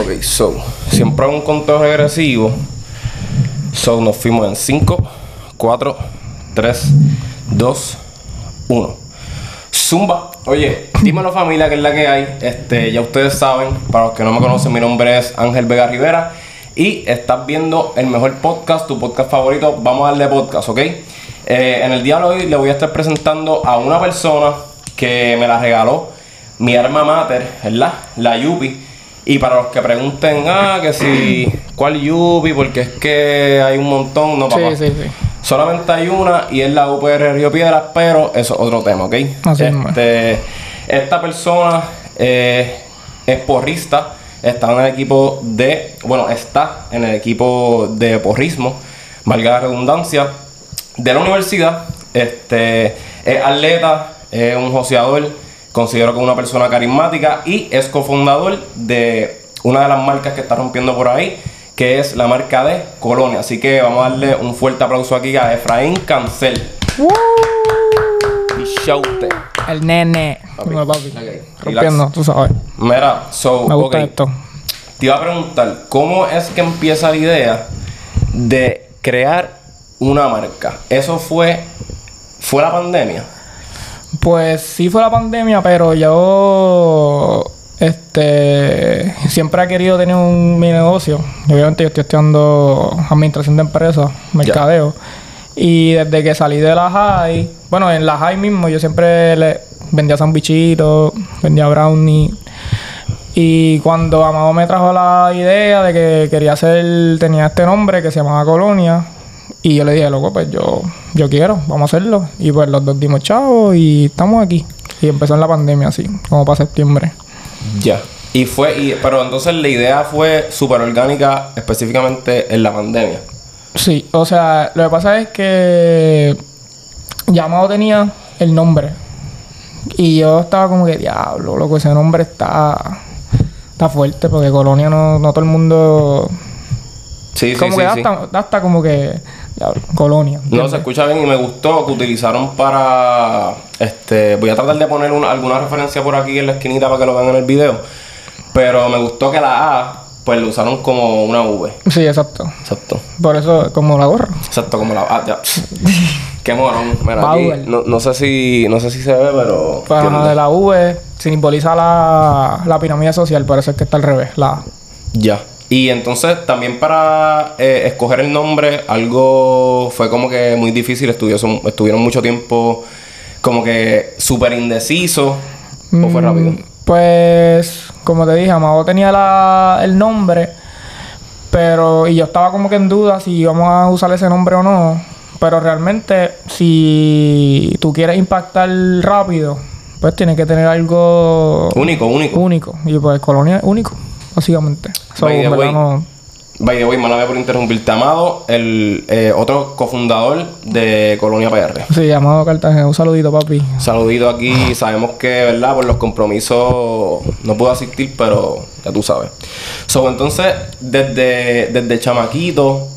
Ok, so, siempre hago un conteo regresivo. So, nos fuimos en 5, 4, 3, 2, 1. Zumba. Oye, dímelo familia, que es la que hay. Este, ya ustedes saben, para los que no me conocen, mi nombre es Ángel Vega Rivera. Y estás viendo el mejor podcast, tu podcast favorito. Vamos a darle podcast, ¿ok? Eh, en el día de hoy le voy a estar presentando a una persona que me la regaló mi alma mater, ¿verdad? La Yupi. Y para los que pregunten, ah, que si, ¿cuál Yupi? Porque es que hay un montón, no papá. Sí, sí, sí. Solamente hay una y es la UPR Río Piedras, pero eso es otro tema, ¿ok? Así este, esta persona eh, es porrista, está en el equipo de, bueno, está en el equipo de porrismo, valga la redundancia, de la universidad. Este, es atleta, es un joseador, considero que es una persona carismática y es cofundador de una de las marcas que está rompiendo por ahí, que es la marca de Colonia. Así que vamos a darle un fuerte aplauso aquí a Efraín Cancel. Y shoute. El nene. Papi. Papi. Rompiendo, relax. tú sabes. Mira, so, Me gusta esto. Te iba a preguntar, ¿cómo es que empieza la idea de crear una marca? ¿Eso fue, fue la pandemia? Pues sí fue la pandemia, pero yo este siempre he querido tener un mi negocio. Obviamente yo estoy estudiando administración de empresas, mercadeo. Y desde que salí de la high, bueno, en la high mismo yo siempre le vendía sandwichitos, vendía brownie. Y cuando Amado me trajo la idea de que quería hacer, tenía este nombre que se llamaba Colonia. Y yo le dije, loco, pues yo, yo quiero, vamos a hacerlo. Y pues los dos dimos chavo y estamos aquí. Y empezó en la pandemia así, como para septiembre. Ya. Y fue, y, pero entonces la idea fue súper orgánica específicamente en la pandemia. Sí, o sea, lo que pasa es que Llamado tenía el nombre. Y yo estaba como que, diablo, loco, ese nombre está, está fuerte porque Colonia no, no todo el mundo... Sí, sí, como sí. que sí. Hasta, da hasta como que, Colonia. No, se escucha bien y me gustó que utilizaron para. Este, voy a tratar de poner una- alguna referencia por aquí en la esquinita para que lo vean en el video. Pero me gustó que la A, pues lo usaron como una V. Sí, exacto. Exacto. Por eso, como la gorra. Exacto, como la A. Ya. Qué morón. Mira, aquí, no, no sé si no sé si se ve, pero. Pues ajá, ¿entiendes? de la V simboliza la, la pirámide social, por eso es que está al revés. La A. Ya. Y entonces también para eh, escoger el nombre, algo fue como que muy difícil. Estuvieron, estuvieron mucho tiempo como que súper indeciso. ¿O fue Mm, rápido? Pues, como te dije, Amado tenía la, el nombre, pero y yo estaba como que en duda si íbamos a usar ese nombre o no. Pero realmente, si tú quieres impactar rápido, pues tienes que tener algo Único, único. único. Y pues Colonia es único, básicamente. So, By the way, no- By the way, mala por interrumpirte. Amado, el eh, otro cofundador de Colonia PR. Sí, Amado Cartagena. Un saludito, papi. Saludito aquí. Sabemos que, ¿verdad? Por los compromisos no puedo asistir, pero ya tú sabes. So, entonces, desde, desde chamaquito,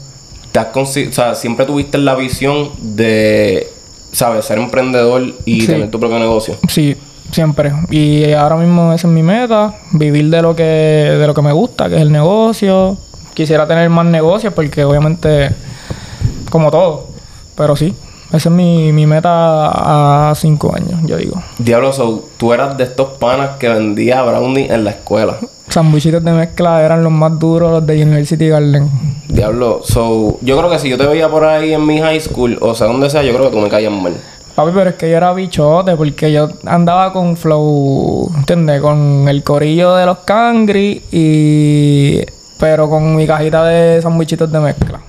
te has o sea, siempre tuviste la visión de, ¿sabes? Ser emprendedor y Sí. tener tu propio negocio. Sí, siempre. Y ahora mismo esa es mi meta, vivir de lo que de lo que me gusta, que es el negocio. Quisiera tener más negocios porque obviamente como todo, pero sí, esa es mi, mi meta a cinco años, yo digo. Diablo, so, tú eras de estos panas que vendía brownie en la escuela. Sandwichitos de mezcla eran los más duros, los de University Garden. Diablo, so, yo creo que si yo te veía por ahí en mi high school, o sea, donde sea, yo creo que tú me caías mal. Papi, pero es que yo era bichote porque yo andaba con flow, ¿entiendes? Con el corillo de los cangri y... Pero con mi cajita de sandwichitos de mezcla.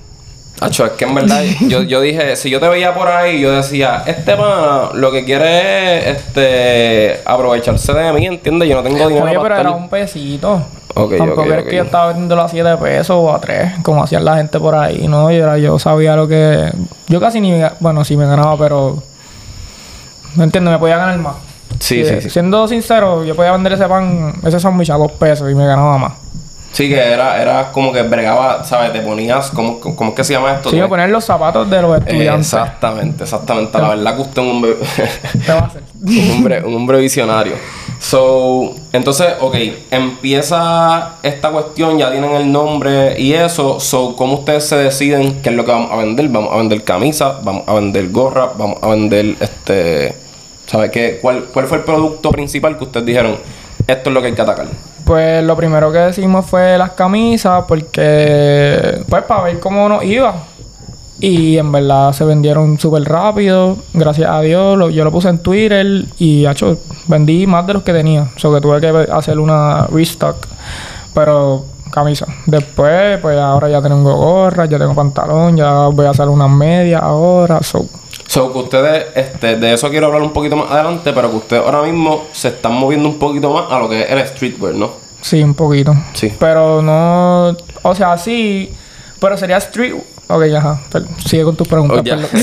Acho, es que en verdad yo, yo dije, si yo te veía por ahí, yo decía, este pana lo que quiere es este aprovecharse de mí, ¿entiendes? Yo no tengo dinero Oye, para pero era un pesito. Ok, Tampoco ok, era que yo estaba vendiéndolo a 7 pesos o a 3, como hacían la gente por ahí, ¿no? Yo, era, yo sabía lo que... Yo casi ni... Bueno, sí me ganaba, pero... No entiendo, me podía ganar más. Sí, sí, sí. Siendo sincero, yo podía vender ese pan, ese sándwich a 2 pesos y me ganaba más. Sí, que era, era como que bregaba, ¿sabes? Te ponías, ¿cómo, cómo es que se llama esto? Sí, me poner los zapatos de los Eh, estudiantes. exactamente, exactamente. La verdad que usted es un bebé. ¿Qué va a hacer? Un hombre, un hombre visionario. So, entonces, ok, empieza esta cuestión, ya tienen el nombre y eso. So, ¿cómo ustedes se deciden qué es lo que vamos a vender? Vamos a vender camisas, vamos a vender gorra, vamos a vender este. ¿Sabe qué? ¿Cuál, ¿Cuál fue el producto principal que ustedes dijeron? Esto es lo que hay que atacar. Pues lo primero que decimos fue las camisas, porque, pues, para ver cómo nos iba. Y en verdad se vendieron súper rápido, gracias a Dios. Yo lo puse en Twitter y, hecho, vendí más de los que tenía. O que tuve que hacer una restock. Pero camisa. Después, pues ahora ya tengo gorra, ya tengo pantalón, ya voy a hacer unas medias ahora. So, So, que ustedes, este, de eso quiero hablar un poquito más adelante, pero que ustedes ahora mismo se están moviendo un poquito más a lo que es el streetwear, ¿no? sí, un poquito. Sí. Pero no. O sea, sí. Pero sería street. Ok, ajá. Sigue con tus preguntas. Oh,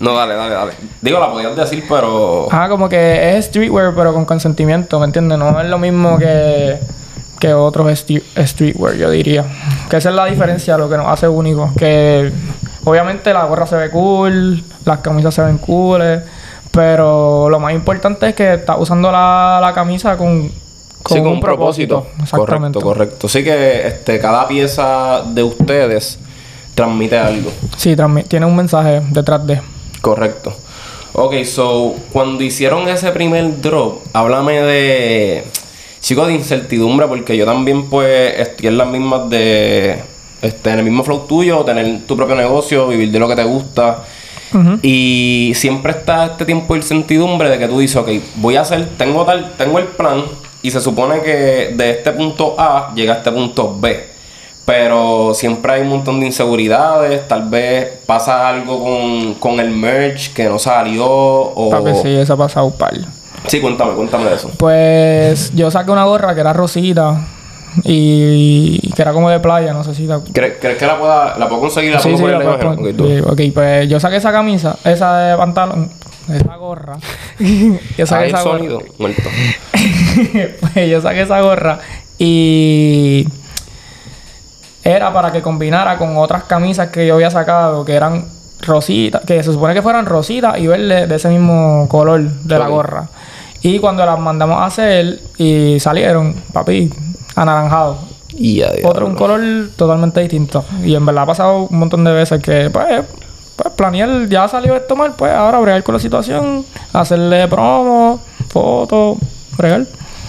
no, dale, dale, dale. Digo, la podías decir, pero. Ajá, como que es streetwear, pero con consentimiento, ¿me entiendes? No es lo mismo que, que otros streetwear, yo diría. Que esa es la diferencia, lo que nos hace único. Que obviamente la gorra se ve cool, las camisas se ven cool, pero lo más importante es que estás usando la, la camisa con, con sí, con un propósito. Correcto, Exactamente. correcto. Sí que este, cada pieza de ustedes transmite algo. Sí, transmi- tiene un mensaje detrás de. Correcto. Ok, so, cuando hicieron ese primer drop, háblame de. Chicos, de incertidumbre, porque yo también, pues, estoy en las mismas de. Este, en el mismo flow tuyo, tener tu propio negocio, vivir de lo que te gusta. Y siempre está este tiempo de incertidumbre de que tú dices, ok, voy a hacer, tengo tal, tengo el plan, y se supone que de este punto A llega a este punto B. Pero siempre hay un montón de inseguridades, tal vez pasa algo con, con el merch que no salió o... Papi, sí, eso ha pasado par. Sí, cuéntame, cuéntame de eso. Pues yo saqué una gorra que era rosita y que era como de playa, no sé si la... ¿Crees, crees que la, pueda, la puedo conseguir? ¿La Sí, puedo sí, la en la puedes imagen? poner. Ok, tú. Sí, ok, pues yo saqué esa camisa, esa de pantalón, esa gorra. yo saqué el esa gorra. sonido, muerto. pues yo saqué esa gorra y era para que combinara con otras camisas que yo había sacado que eran rositas, que se supone que fueran rositas y verde de ese mismo color de la gorra. Y cuando las mandamos a hacer y salieron, papi, anaranjado. Y ya, Otro, un color totalmente distinto. Y en verdad ha pasado un montón de veces que, pues, pues planear, ya salió esto mal, pues ahora bregar con la situación, hacerle promo, fotos, bregar.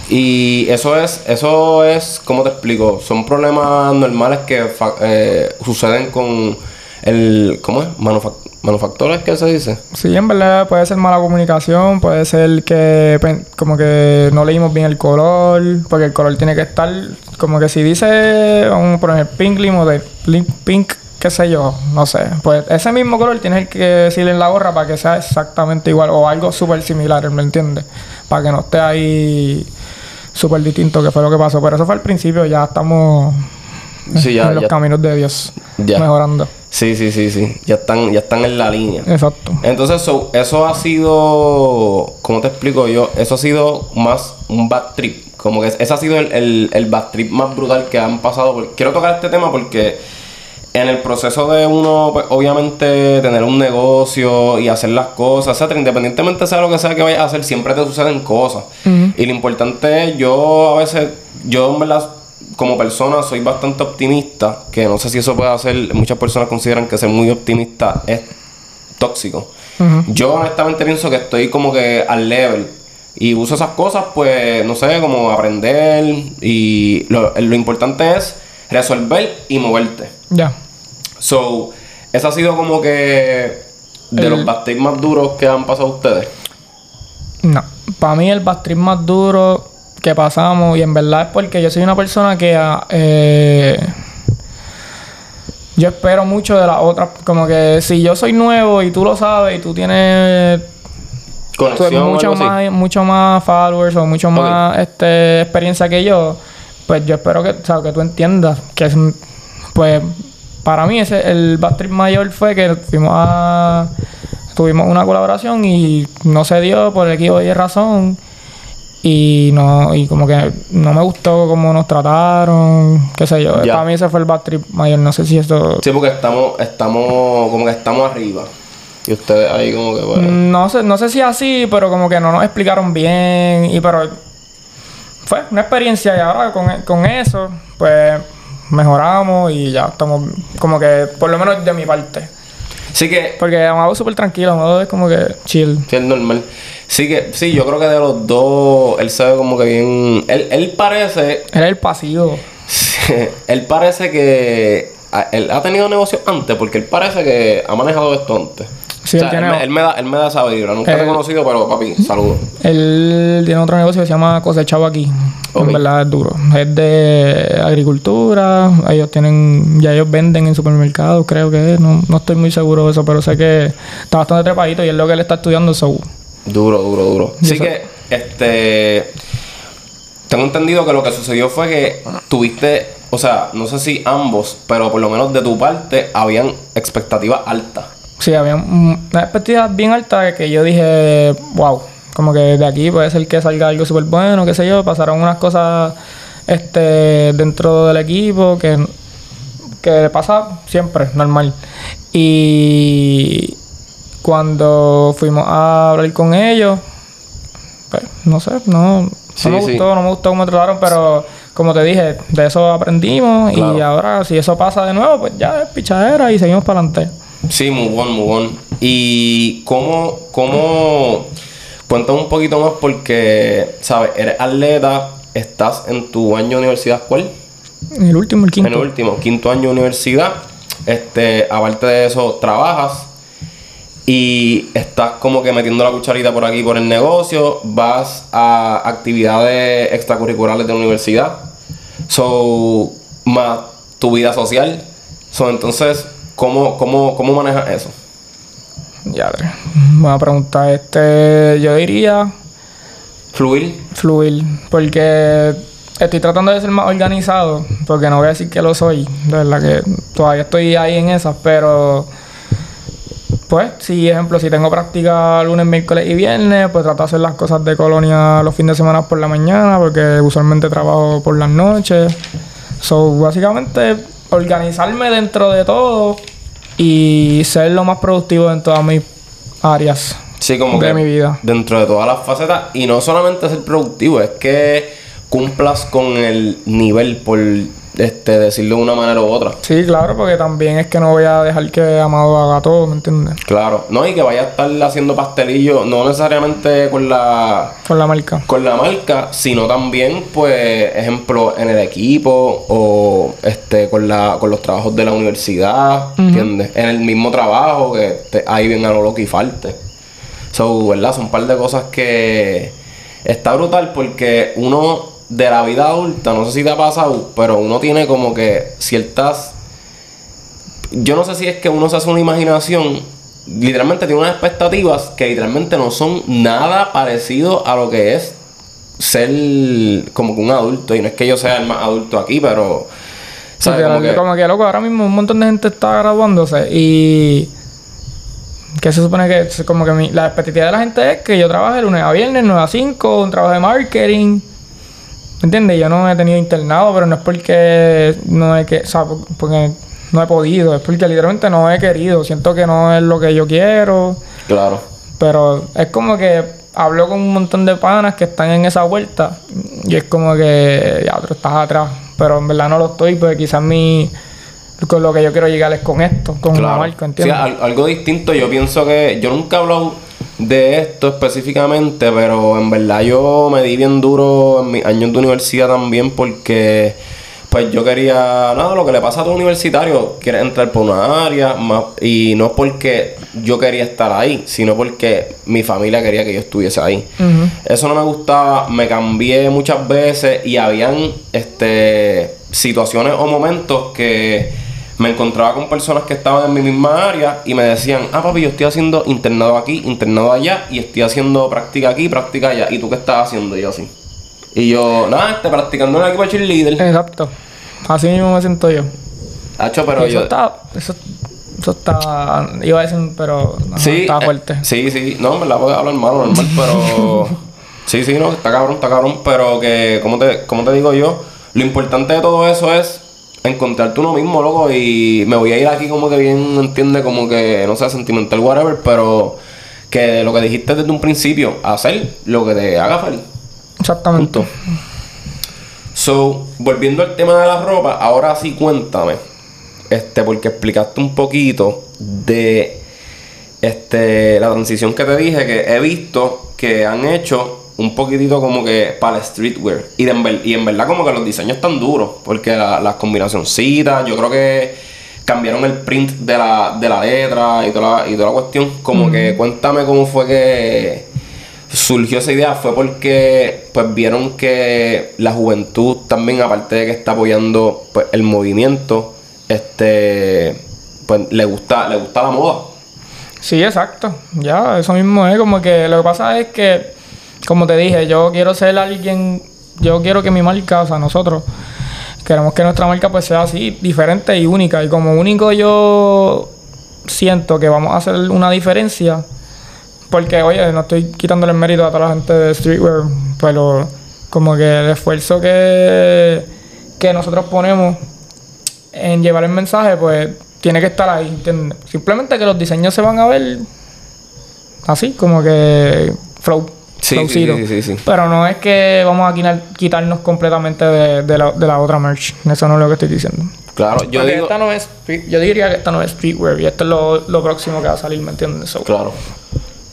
Y eso es, eso es, ¿cómo te explico? Son problemas normales que eh, suceden con el, ¿cómo es? Manufac- ¿Manufactores que se dice? Sí, en verdad puede ser mala comunicación, puede ser que como que no leímos bien el color, porque el color tiene que estar como que si dice, vamos a poner pink limo de pink, pink, qué sé yo, no sé. Pues ese mismo color tienes que decirle en la gorra para que sea exactamente igual o algo súper similar, ¿me entiendes? Para que no esté ahí súper distinto, que fue lo que pasó. Pero eso fue al principio, ya estamos Sí, ya, en los ya. caminos de Dios, Ya. mejorando. Sí, sí, sí, sí. Ya están, ya están en la línea. Exacto. Entonces, so, eso ha sido, ¿cómo te explico yo? Eso ha sido más un bad trip. Como que ese ha sido el, el, el bad trip más brutal que han pasado. por- Quiero tocar este tema porque en el proceso de uno, pues, obviamente, tener un negocio y hacer las cosas, etcétera, independientemente sea lo que sea que vayas a hacer, siempre te suceden cosas. Y lo importante es, yo a veces, yo en verdad, como persona, soy bastante optimista, que no sé si eso puede hacer, muchas personas consideran que ser muy optimista es tóxico. Yo honestamente pienso que estoy como que al level. Y uso esas cosas, pues, no sé, como aprender. Y lo, lo importante es resolver y moverte. Ya. So, ese ha sido como que de El- los backstage más duros que han pasado ustedes. No. Para mí el backtrip más duro que pasamos, y en verdad es porque yo soy una persona que ah, eh, yo espero mucho de las otras. Como que si yo soy nuevo y tú lo sabes y tú tienes Conexión mucho más, mucho más followers o mucho más este, experiencia que yo, pues yo espero que, o sea, que tú entiendas que es, pues para mí ese el trip mayor fue que fuimos a tuvimos una colaboración y no se dio por X o Y razón y no y como que no me gustó cómo nos trataron, qué sé yo. Ya. Para mí ese fue el bad trip mayor, no sé si esto Sí, porque estamos, estamos, como que estamos arriba. Y ustedes ahí como que, pues... No sé, no sé si así, pero como que no nos explicaron bien. Y pero fue una experiencia y ahora con, con eso, pues mejoramos y ya estamos como que, por lo menos de mi parte. Sí que... Porque Amado es súper tranquilo, Amado es como que chill. Sí, es normal. Sí que, sí, yo creo que de los dos, él sabe como que bien... Él, él parece... Es el pasivo. él parece que... Él ha tenido negocios antes, porque él parece que ha manejado esto antes. Sí, O sea, él tiene- me, él me da, él me da esa vibra. Nunca te he conocido, pero papi, saludos. Él tiene otro negocio que se llama Cosechado aquí. En verdad es duro. Es de agricultura. Ellos tienen, ya ellos venden en supermercados, creo que es. No, no estoy muy seguro de eso, pero sé que está bastante trepadito y es lo que él está estudiando. So. Duro, duro, duro. Así que, este. Tengo entendido que lo que sucedió fue que tuviste, o sea, no sé si ambos, pero por lo menos de tu parte, habían expectativas altas. Sí, había mm, una expectativa bien alta que yo dije, wow, como que de aquí puede ser que salga algo súper bueno, qué sé yo. Pasaron unas cosas este, dentro del equipo que, que pasa siempre, normal. Y cuando fuimos a hablar con ellos, pues, no sé, no, Sí, no me sí. gustó, no me gustó cómo me trataron, pero como te dije, de eso aprendimos Claro. y ahora si eso pasa de nuevo, pues ya es pichadera y seguimos para adelante. Sí, muy bueno, muy bueno. Y cómo, cómo, cuéntame un poquito más porque, ¿sabes? Eres atleta, estás en tu año de universidad, ¿cuál? En el último, el quinto. En el último, quinto año de universidad. Este, aparte de eso, trabajas y estás como que metiendo la cucharita por aquí por el negocio, vas a actividades extracurriculares de la universidad, so, más tu vida social. So, entonces, ¿cómo, cómo, cómo manejas eso? Ya. Buena pregunta. Este, yo diría Fluir. fluir, porque estoy tratando de ser más organizado, porque no voy a decir que lo soy, de verdad que todavía estoy ahí en esas, pero pues, si ejemplo, si tengo práctica lunes, miércoles y viernes, pues trato de hacer las cosas de colonia los fines de semana por la mañana, porque usualmente trabajo por las noches. So, básicamente, organizarme dentro de todo y ser lo más productivo en todas mis áreas Sí, como de que mi vida. dentro de todas las facetas y no solamente ser productivo, es que cumplas con el nivel por este decirlo de una manera u otra. Sí, claro, porque también es que no voy a dejar que Amado haga todo, ¿me entiendes? Claro, no, y que vaya a estar haciendo pastelillos, no necesariamente con la Con la marca. con la marca, sino también, pues, ejemplo, en el equipo o este con la con los trabajos de la universidad, ¿entiendes? En el mismo trabajo que te, ahí bien a lo loco y falte. So, ¿verdad? Son un par de cosas que está brutal porque uno de la vida adulta, no sé si te ha pasado, pero uno tiene como que ciertas yo no sé si es que uno se hace una imaginación, literalmente tiene unas expectativas que literalmente no son nada parecido a lo que es ser como que un adulto. Y no es que yo sea el más adulto aquí, pero. Sí, ¿sabes? Como que- como que loco, ahora mismo un montón de gente está graduándose y que se supone que como que mi- la expectativa de la gente es que yo trabaje lunes a viernes, 9 a 5, un trabajo de marketing. ¿Me entiendes? Yo no he tenido internado, pero no es porque no he que, o sea, por- porque no he podido, es porque literalmente no he querido. Siento que no es lo que yo quiero. Claro. Pero es como que hablo con un montón de panas que están en esa vuelta y es como que ya, pero estás atrás. Pero en verdad no lo estoy, porque quizás mi. Con lo que yo quiero llegar es con esto, con una Claro. marca, Sí, ¿entiendes? al- algo distinto. Yo pienso que. Yo nunca he hablado de esto específicamente, pero en verdad yo me di bien duro en mis años de universidad también porque. Pues yo quería, nada, lo que le pasa a todo universitario, quieres entrar por una área, más, y no porque yo quería estar ahí, sino porque mi familia quería que yo estuviese ahí. Eso no me gustaba, me cambié muchas veces y habían este, situaciones o momentos que me encontraba con personas que estaban en mi misma área y me decían, ah papi, yo estoy haciendo internado aquí, internado allá y estoy haciendo práctica aquí, práctica allá. ¿Y tú qué estás haciendo? Y yo así. Y yo, nada, este, practicando en el equipo de cheerleader. Exacto. Así mismo me siento yo. Hacho, pero eso yo... está. Eso, eso está. Iba a decir, pero. ajá, Sí, está eh, fuerte. sí, sí. No, en verdad puedes hablar malo, normal, pero... sí, sí, no, está cabrón, está cabrón. Pero que, como te, como te digo yo, lo importante de todo eso es encontrarte uno mismo, loco, y me voy a ir aquí como que bien, entiende, como que, no sé, sentimental, whatever, pero que lo que dijiste desde un principio, hacer lo que te haga feliz. Exactamente. Punto. So, volviendo al tema de la ropa, ahora sí cuéntame, este, porque explicaste un poquito de este, la transición que te dije, que he visto que han hecho un poquitito como que para el streetwear. Y, de en, ver- y en verdad como que los diseños están duros, porque la- las combinacioncitas, yo creo que cambiaron el print de la, de la letra y toda la, y toda la cuestión. Como que cuéntame cómo fue que surgió esa idea. Fue porque pues vieron que la juventud también, aparte de que está apoyando pues, el movimiento, este pues le gusta, le gusta la moda. Sí, exacto. Ya, eso mismo es. Como que lo que pasa es que, como te dije, yo quiero ser alguien, yo quiero que mi marca, o sea, nosotros, queremos que nuestra marca pues sea así, diferente y única. Y como único yo siento que vamos a hacer una diferencia, porque, oye, no estoy quitándole el mérito a toda la gente de streetwear, pero como que el esfuerzo que, que nosotros ponemos en llevar el mensaje, pues tiene que estar ahí. Simplemente que los diseños se van a ver así, como que flow. Sí, flowcito. sí, sí, sí, sí. Pero no es que vamos a quitar- quitarnos completamente de, de la, de la otra merch. Eso no es lo que estoy diciendo. Claro, yo Porque digo. esta no es yo diría que esta no es streetwear y esto es lo, lo próximo que va a salir, ¿me entiendes? So, Claro.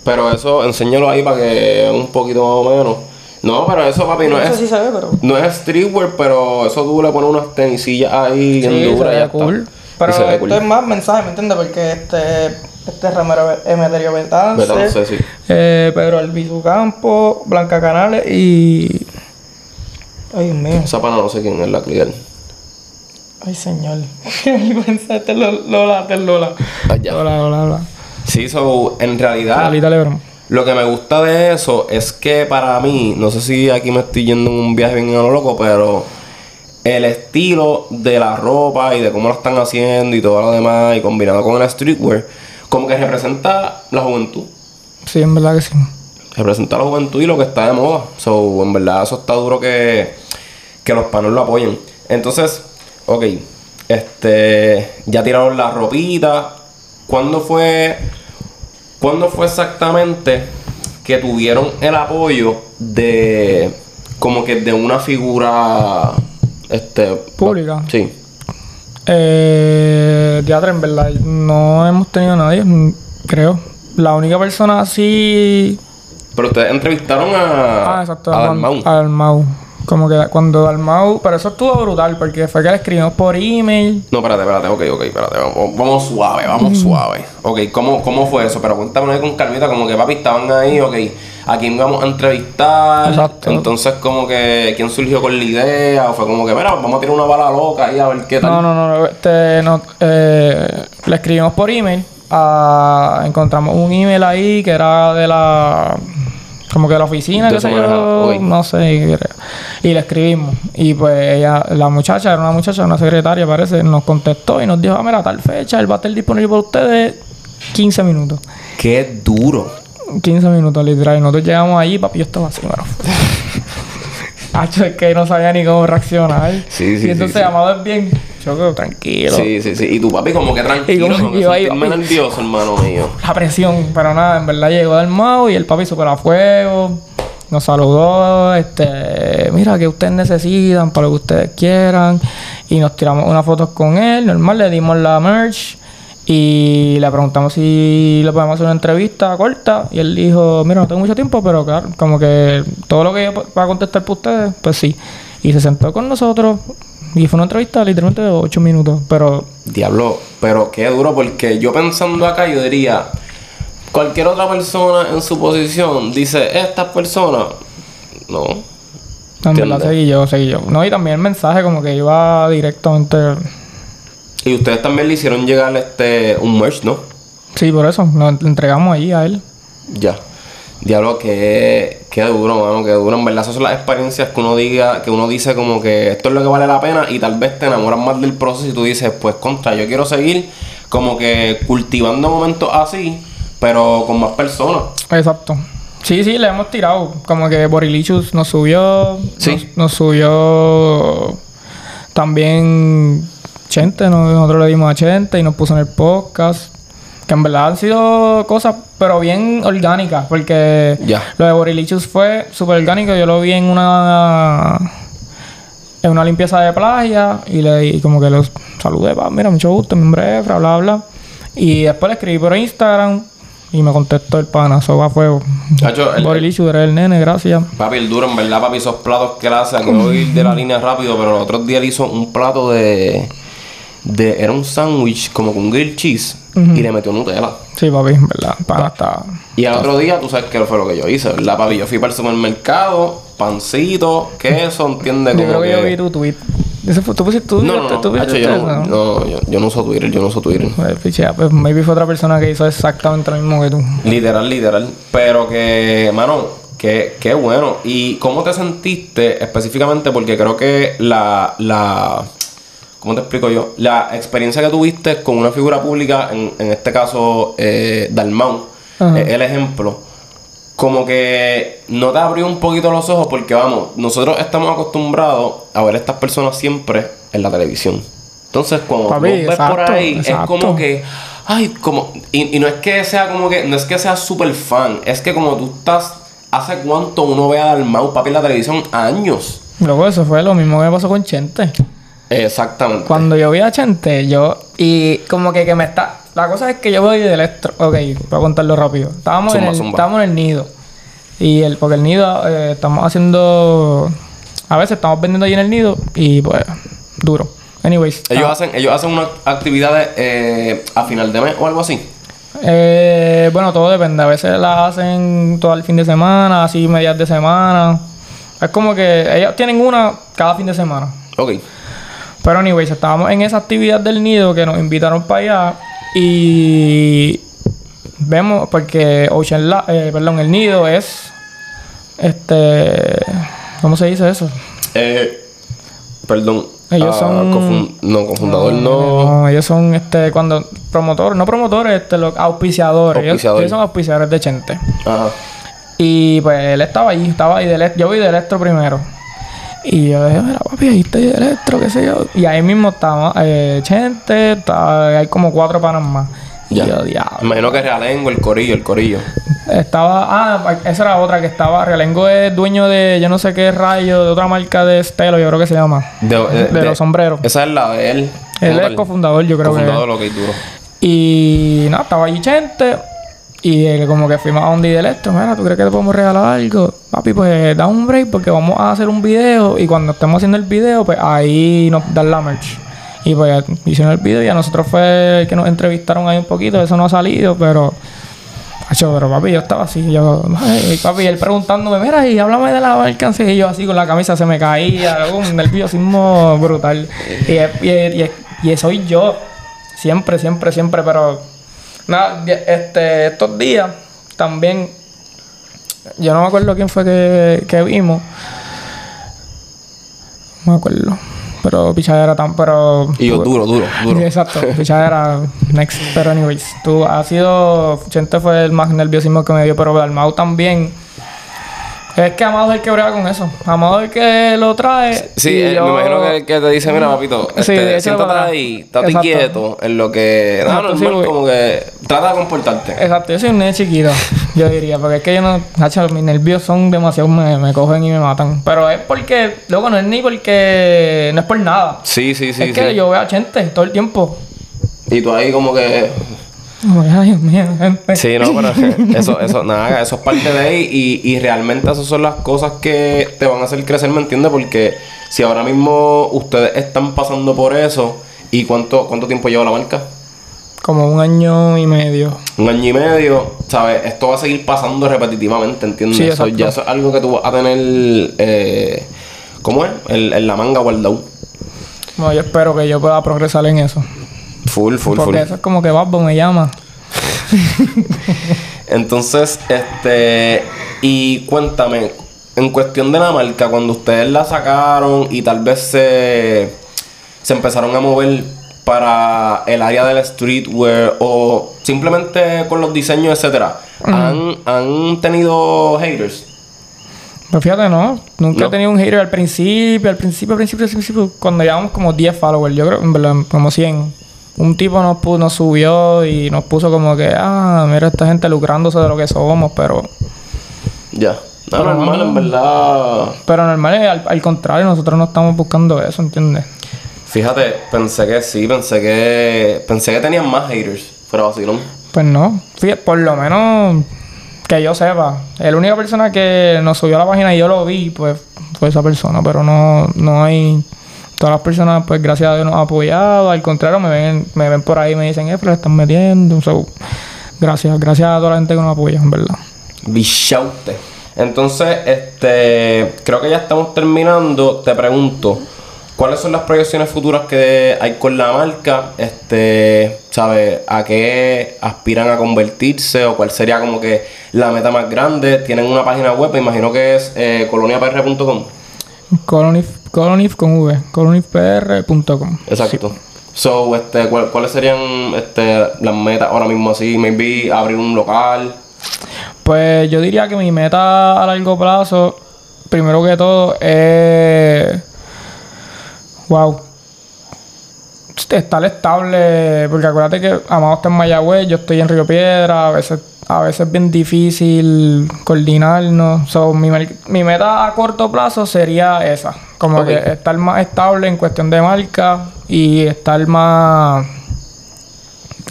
Pero eso, enséñalo ahí para que un poquito más o menos. No, pero eso, papi, no Eso es. sí se ve, pero... No es streetwear, pero eso tú le pones unas tenisillas ahí Sí, duras y ya está. Y Pero esto cool. es más mensaje, ¿me entiendes? Porque este, este es Ramiro Emeterio Betance, Betance, sí. eh, Pedro Albizu Campo, Blanca Canales y... Ay, Dios mío. Esa pana no sé quién es la clear. Ay, señor. Qué vergüenza. Este es Lo- Lola, este es Lola. Ah, ya. Lola, Lola, Lola. Sí, so, en realidad, Lolita Lebron. lo que me gusta de eso es que para mí, no sé si aquí me estoy yendo en un viaje bien a lo loco, pero el estilo de la ropa y de cómo la están haciendo y todo lo demás, y combinado con el streetwear, como que representa la juventud. Sí, en verdad que sí. representa la juventud y lo que está de moda. So, en verdad, eso está duro que, que los panos lo apoyen. Entonces, ok, este, ya tiraron la ropita. ¿Cuándo fue, cuándo fue exactamente que tuvieron el apoyo de, como que de una figura, este, Pública. Sí. Eh, teatro, en verdad, no hemos tenido nadie, creo. La única persona así. Pero ustedes entrevistaron a, Ah, exacto, a a Dalmau. a Dalmau. Como que cuando Dalmau. Pero eso estuvo brutal, porque fue que le escribimos por email. No, espérate, espérate, ok, ok, espérate, vamos, vamos suave, vamos suave. Ok, ¿cómo, ¿cómo fue eso? Pero cuéntame con calmita, como que papi estaban ahí, ok, ¿a quién vamos a entrevistar? Exacto. Entonces, como que, ¿quién surgió con la idea? O fue como que, mira, vamos a tirar una bala loca ahí a ver qué tal. No, no, no. Este, no eh, le escribimos por email. encontramos un email ahí que era de la. Como que de la oficina, qué sé yo. No sé. Y le escribimos. Y pues ella, la muchacha, era una muchacha, una secretaria, parece, nos contestó y nos dijo: ah, mira, tal fecha, él va a estar disponible para ustedes 15 minutos. Qué duro. 15 minutos, literal. Y nosotros llegamos allí, papi, yo estaba así, mano. Hacho, es que no sabía ni cómo reaccionar. Sí, sí, Y entonces, sí, sí. Amado es bien, choco, tranquilo. Sí, sí, sí. Y tu papi como que tranquilo, Y como- como que yo nervioso, hermano mío. La presión, pero nada, en verdad llegó del Mau y el papi super a fuego. Nos saludó, este, mira, que ustedes necesitan para lo que ustedes quieran. Y nos tiramos unas fotos con él, normal, le dimos la merch. Y le preguntamos si le podemos hacer una entrevista corta. Y él dijo, mira, no tengo mucho tiempo, pero claro, como que todo lo que yo va a contestar por ustedes, pues sí. Y se sentó con nosotros. Y fue una entrevista literalmente de ocho minutos. Pero Diablo, pero qué duro porque yo pensando acá yo diría, cualquier otra persona en su posición dice, estas personas, no. verdad Entiendo. seguí yo, seguí yo. No, y también el mensaje como que iba directamente... Y ustedes también le hicieron llegar este un merch, ¿no? Sí, por eso, nos entregamos allí a él. Ya. Diablo, qué, qué duro, mano, qué duro. En verdad, esas son las experiencias que uno diga, que uno dice como que esto es lo que vale la pena y tal vez te enamoras más del proceso y tú dices, pues contra, yo quiero seguir como que cultivando momentos así, pero con más personas. Exacto. Sí, sí, le hemos tirado. Como que Borilichus nos subió. Sí. Nos, nos subió también Chente, ¿no? nosotros le dimos a Chente y nos puso en el podcast. Que en verdad han sido cosas, pero bien orgánicas, porque Ya. lo de Borilichus fue súper orgánico. Yo lo vi en una en una limpieza de playa y le di como que los saludé, pa, mira, mucho gusto, mi nombre es Efra, bla, bla. Y después le escribí por Instagram y me contestó el pana, eso va a fuego. Borilichus, eres el nene, gracias. Papi, el duro, en verdad, papi, esos platos que él hace, que voy a ir de la línea rápido, pero los otros días él hizo un plato de. De era un sándwich como con grilled cheese y le metió Nutella. Sí, papi, verdad, está... Y al otro día, tú sabes qué fue lo que yo hice, ¿verdad, papi? Yo fui para el supermercado, pancito, queso, ¿entiendes? Yo creo que yo vi tu tweet. Fue, ¿Tú pusiste tú? No, no, no, ¿Tú Hacho, pusiste yo, no, no, yo, yo no uso Twitter, yo no uso Twitter. Pues, pichea, pues maybe fue otra persona que hizo exactamente lo mismo que tú. Literal, literal. Pero que, mano, que, qué bueno. ¿Y cómo te sentiste específicamente? Porque creo que la, la, ¿cómo te explico yo? La experiencia que tuviste con una figura pública, en, en este caso, eh, Dalmau, es el ejemplo. Como que no te abrió un poquito los ojos porque, vamos, nosotros estamos acostumbrados a ver a estas personas siempre en la televisión. Entonces, cuando tú Papi, los ves por exacto, ahí, es como que, ay, como, y, y no es que sea como que, no es que sea súper fan, es que como tú estás, hace cuánto uno ve a Dalmau, papi, en la televisión, años. Luego eso fue lo mismo que me pasó con Chente. Exactamente. Cuando yo vi a Chente, yo... Y como que, que me está... La cosa es que yo voy de electro... Ok, voy a contarlo rápido. Estábamos, en, Zumba, el, zumba. estábamos en el nido. Y el... Porque el nido... eh, estamos haciendo... A veces estamos vendiendo ahí en el nido. Y pues... Duro. Anyways. ellos hacen, ellos hacen unas actividades eh, a final de mes o algo así. Eh, bueno, todo depende. A veces las hacen todo el fin de semana, así medias de semana. Es como que ellos tienen una cada fin de semana. Ok. Pero anyways, estábamos en esa actividad del nido que nos invitaron para allá y vemos porque Ocean La- eh, perdón, el nido es este ¿cómo se dice eso? Eh, perdón. Ellos ah, son- no, confundador no. No, ellos son este cuando promotores, no promotores, este los auspiciadores. Ellos- son auspiciadores de Chente. Ajá. Y pues él estaba ahí, estaba ahí de Elec- yo vi de Electro primero. Y yo dije, mira papi, ahí está Electro, qué sé yo. Y ahí mismo estaba eh, Chente, estaba- hay como cuatro panas más. Y Ya. yo, diablo. Imagino que Realengo, el corillo, el corillo. Estaba, ah, esa era otra que estaba, Realengo es dueño de yo no sé qué rayo, de otra marca de estelo, yo creo que se llama. De, eh, De los sombreros. Esa es la de él. Él es tal. cofundador, yo creo Cofundador, que. lo que es duro. Y nada, estaba allí Chente. Y él como que fuimos a donde de Electro, mira, ¿tú crees que te podemos regalar algo? Papi, pues da un break porque vamos a hacer un video y cuando estemos haciendo el video, pues ahí nos dan la merch. Y pues hicieron el video y a nosotros fue que nos entrevistaron ahí un poquito, eso no ha salido, pero... Pero papi, yo estaba así, yo... Papi, él preguntándome, mira, y háblame de la mercancía, y yo así con la camisa se me caía, un nerviosismo brutal. Y, y, y, y soy yo, siempre, siempre, siempre, pero... Nada, este, estos días también, yo no me acuerdo quién fue que, que vimos. No me acuerdo. Pero pichadera tan, pero. Y yo, duro, duro, duro. Sí, exacto. Pichadera next. Pero anyways, tú has sido. Chente fue el más nerviosismo que me dio, pero Dalmau también. Es que Amado es el que brega con eso. Amado es el que lo trae. Sí, eh, yo- me imagino que, que te dice, mira, papito, Sí, este, siéntate para- ahí, estate Exacto. quieto en lo que... No, Exacto, normal, como que trata de comportarte. Exacto, yo soy un nene chiquito, yo diría, porque es que yo no, Nacho, mis nervios son demasiado, me, me cogen y me matan. Pero es porque, luego no es ni porque, no es por nada. Sí, sí, sí, es que yo veo a gente todo el tiempo. Y tú ahí como que... Ay, gente. Sí, no, pero eso, eso, nada, eso es parte de ahí y, y realmente esas son las cosas que te van a hacer crecer, ¿me entiendes? Porque si ahora mismo ustedes están pasando por eso, ¿y cuánto, cuánto tiempo lleva la marca? Como un año y medio. Un año y medio, ¿sabes? Esto va a seguir pasando repetitivamente, ¿entiendes? Sí, Eso ya eso es algo que tú vas a tener, eh, ¿cómo es? El- En la manga guardado. Bueno, yo espero que yo pueda progresar en eso. Full, full, porque full. eso es como que Babbo me llama. Entonces, este, y cuéntame, en cuestión de la marca, cuando ustedes la sacaron y tal vez se, se empezaron a mover para el área del streetwear o simplemente con los diseños, etcétera, ¿han, han tenido haters. Pues fíjate, no. Nunca No. he tenido un hater al principio, al principio, al principio, al principio. Cuando llevamos como 10 followers, yo creo, en verdad, como 100. Un tipo nos, pu- nos subió y nos puso como que, ah, mira esta gente lucrándose de lo que somos, pero... Ya. No, Pero normal, no. en verdad. Pero normal, es al, al contrario, nosotros no estamos buscando eso, ¿entiendes? Fíjate, pensé que sí, pensé que. Pensé que tenían más haters. Pero vacilón. Pues no. Fíjate, por lo menos que yo sepa. La única persona que nos subió a la página y yo lo vi, pues fue esa persona. Pero no, no hay. Todas las personas, pues gracias a Dios nos han apoyado. Al contrario, me ven, me ven por ahí y me dicen, eh, pero le están metiendo. So, gracias, gracias a toda la gente que nos apoya, en verdad. Bichaute. Entonces, este. Creo que ya estamos terminando. Te pregunto. ¿Cuáles son las proyecciones futuras que hay con la marca? Este, ¿sabes? ¿A qué aspiran a convertirse? ¿O cuál sería como que la meta más grande? Tienen una página web, me imagino que es eh, coloniapr.com. Colonif, Colonif con V, colonifpr.com. Exacto. So, este, ¿cuál- ¿cuáles serían este, las metas ahora mismo así? Maybe abrir un local. Pues yo diría que mi meta a largo plazo, primero que todo, es. Wow. Estar estable, porque acuérdate que Amado está en Mayagüez, yo estoy en Río Piedra, a veces, a veces es bien difícil coordinarnos. So, mi, mi meta a corto plazo sería esa, como que estar más estable en cuestión de marca y estar más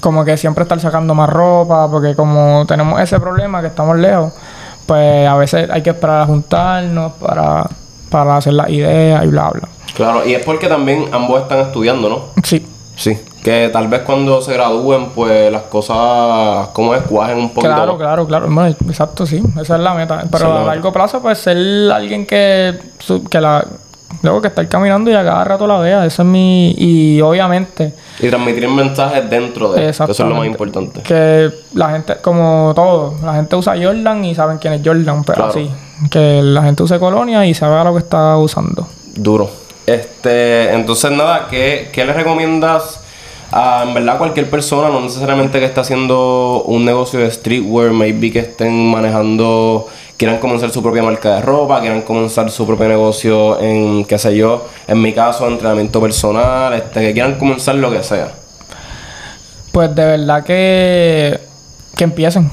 como que siempre estar sacando más ropa, porque como tenemos ese problema que estamos lejos, pues a veces hay que esperar a juntarnos para, para hacer las ideas y bla, bla. Claro, y es porque también ambos están estudiando, ¿no? Sí, Sí. Que tal vez cuando se gradúen, pues las cosas, como es, cuajen un poquito. claro, claro, claro. Exacto, sí, esa es la meta. Pero la a meta. largo plazo, pues ser alguien que, que la... Luego que estar caminando y a cada rato la vea, eso es mi... Y obviamente... Y transmitir mensajes dentro de Eso es lo más importante. Que la gente, como todo, la gente usa Jordan y saben quién es Jordan, pero Claro. así. Que la gente use colonia y sabe a lo que está usando. Duro. Este, entonces nada, ¿qué, qué le recomiendas a, en verdad, cualquier persona, no necesariamente que esté haciendo un negocio de streetwear, maybe que estén manejando, quieran comenzar su propia marca de ropa, quieran comenzar su propio negocio en, qué sé yo, en mi caso, entrenamiento personal, este, que quieran comenzar lo que sea. Pues de verdad que, que empiecen.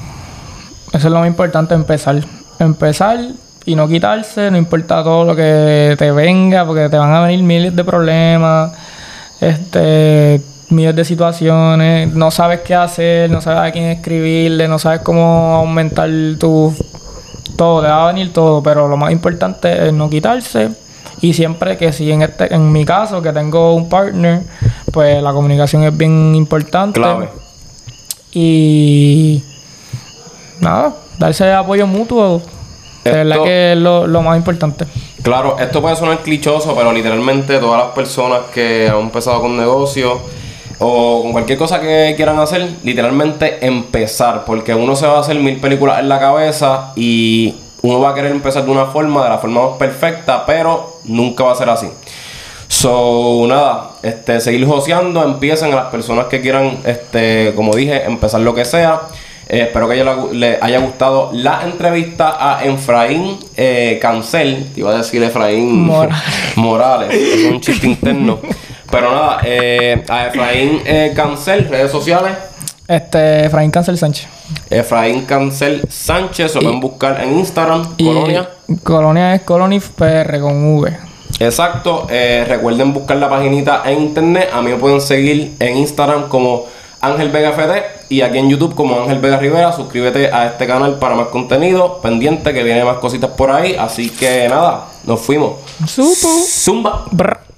Eso es lo más importante, empezar. Empezar y no quitarse, no importa todo lo que te venga, porque te van a venir miles de problemas, este, miles de situaciones, no sabes qué hacer, no sabes a quién escribirle, no sabes cómo aumentar tu... Todo, te va a venir todo, pero lo más importante es no quitarse. Y siempre que si en este, en mi caso, que tengo un partner, pues la comunicación es bien importante. Clave. Y nada, darse apoyo mutuo. De verdad Esto- que es lo, lo más importante. Claro, esto puede sonar clichoso, pero literalmente todas las personas que han empezado con negocios o con cualquier cosa que quieran hacer, literalmente empezar, porque uno se va a hacer mil películas en la cabeza y uno va a querer empezar de una forma, de la forma más perfecta, pero nunca va a ser así. So, nada, este, seguir joseando, empiecen a las personas que quieran, este, como dije, empezar lo que sea. Eh, espero que le, le haya gustado la entrevista a Efraín eh, Cancel. Te iba a decir Efraín Morales. Morales. Es un chiste interno. Pero nada, eh, a Efraín eh, Cancel, redes sociales. Este, Efraín Cancel Sánchez. Efraín Cancel Sánchez, lo pueden buscar en Instagram, Y Colonia. Colonia es Colonif PR con V. Exacto, eh, recuerden buscar la paginita en internet. A mí me pueden seguir en Instagram como Ángel Vega FD y aquí en YouTube como Ángel Vega Rivera. Suscríbete a este canal para más contenido. Pendiente que viene más cositas por ahí. Así que nada, nos fuimos. Supo. Zumba. Brr.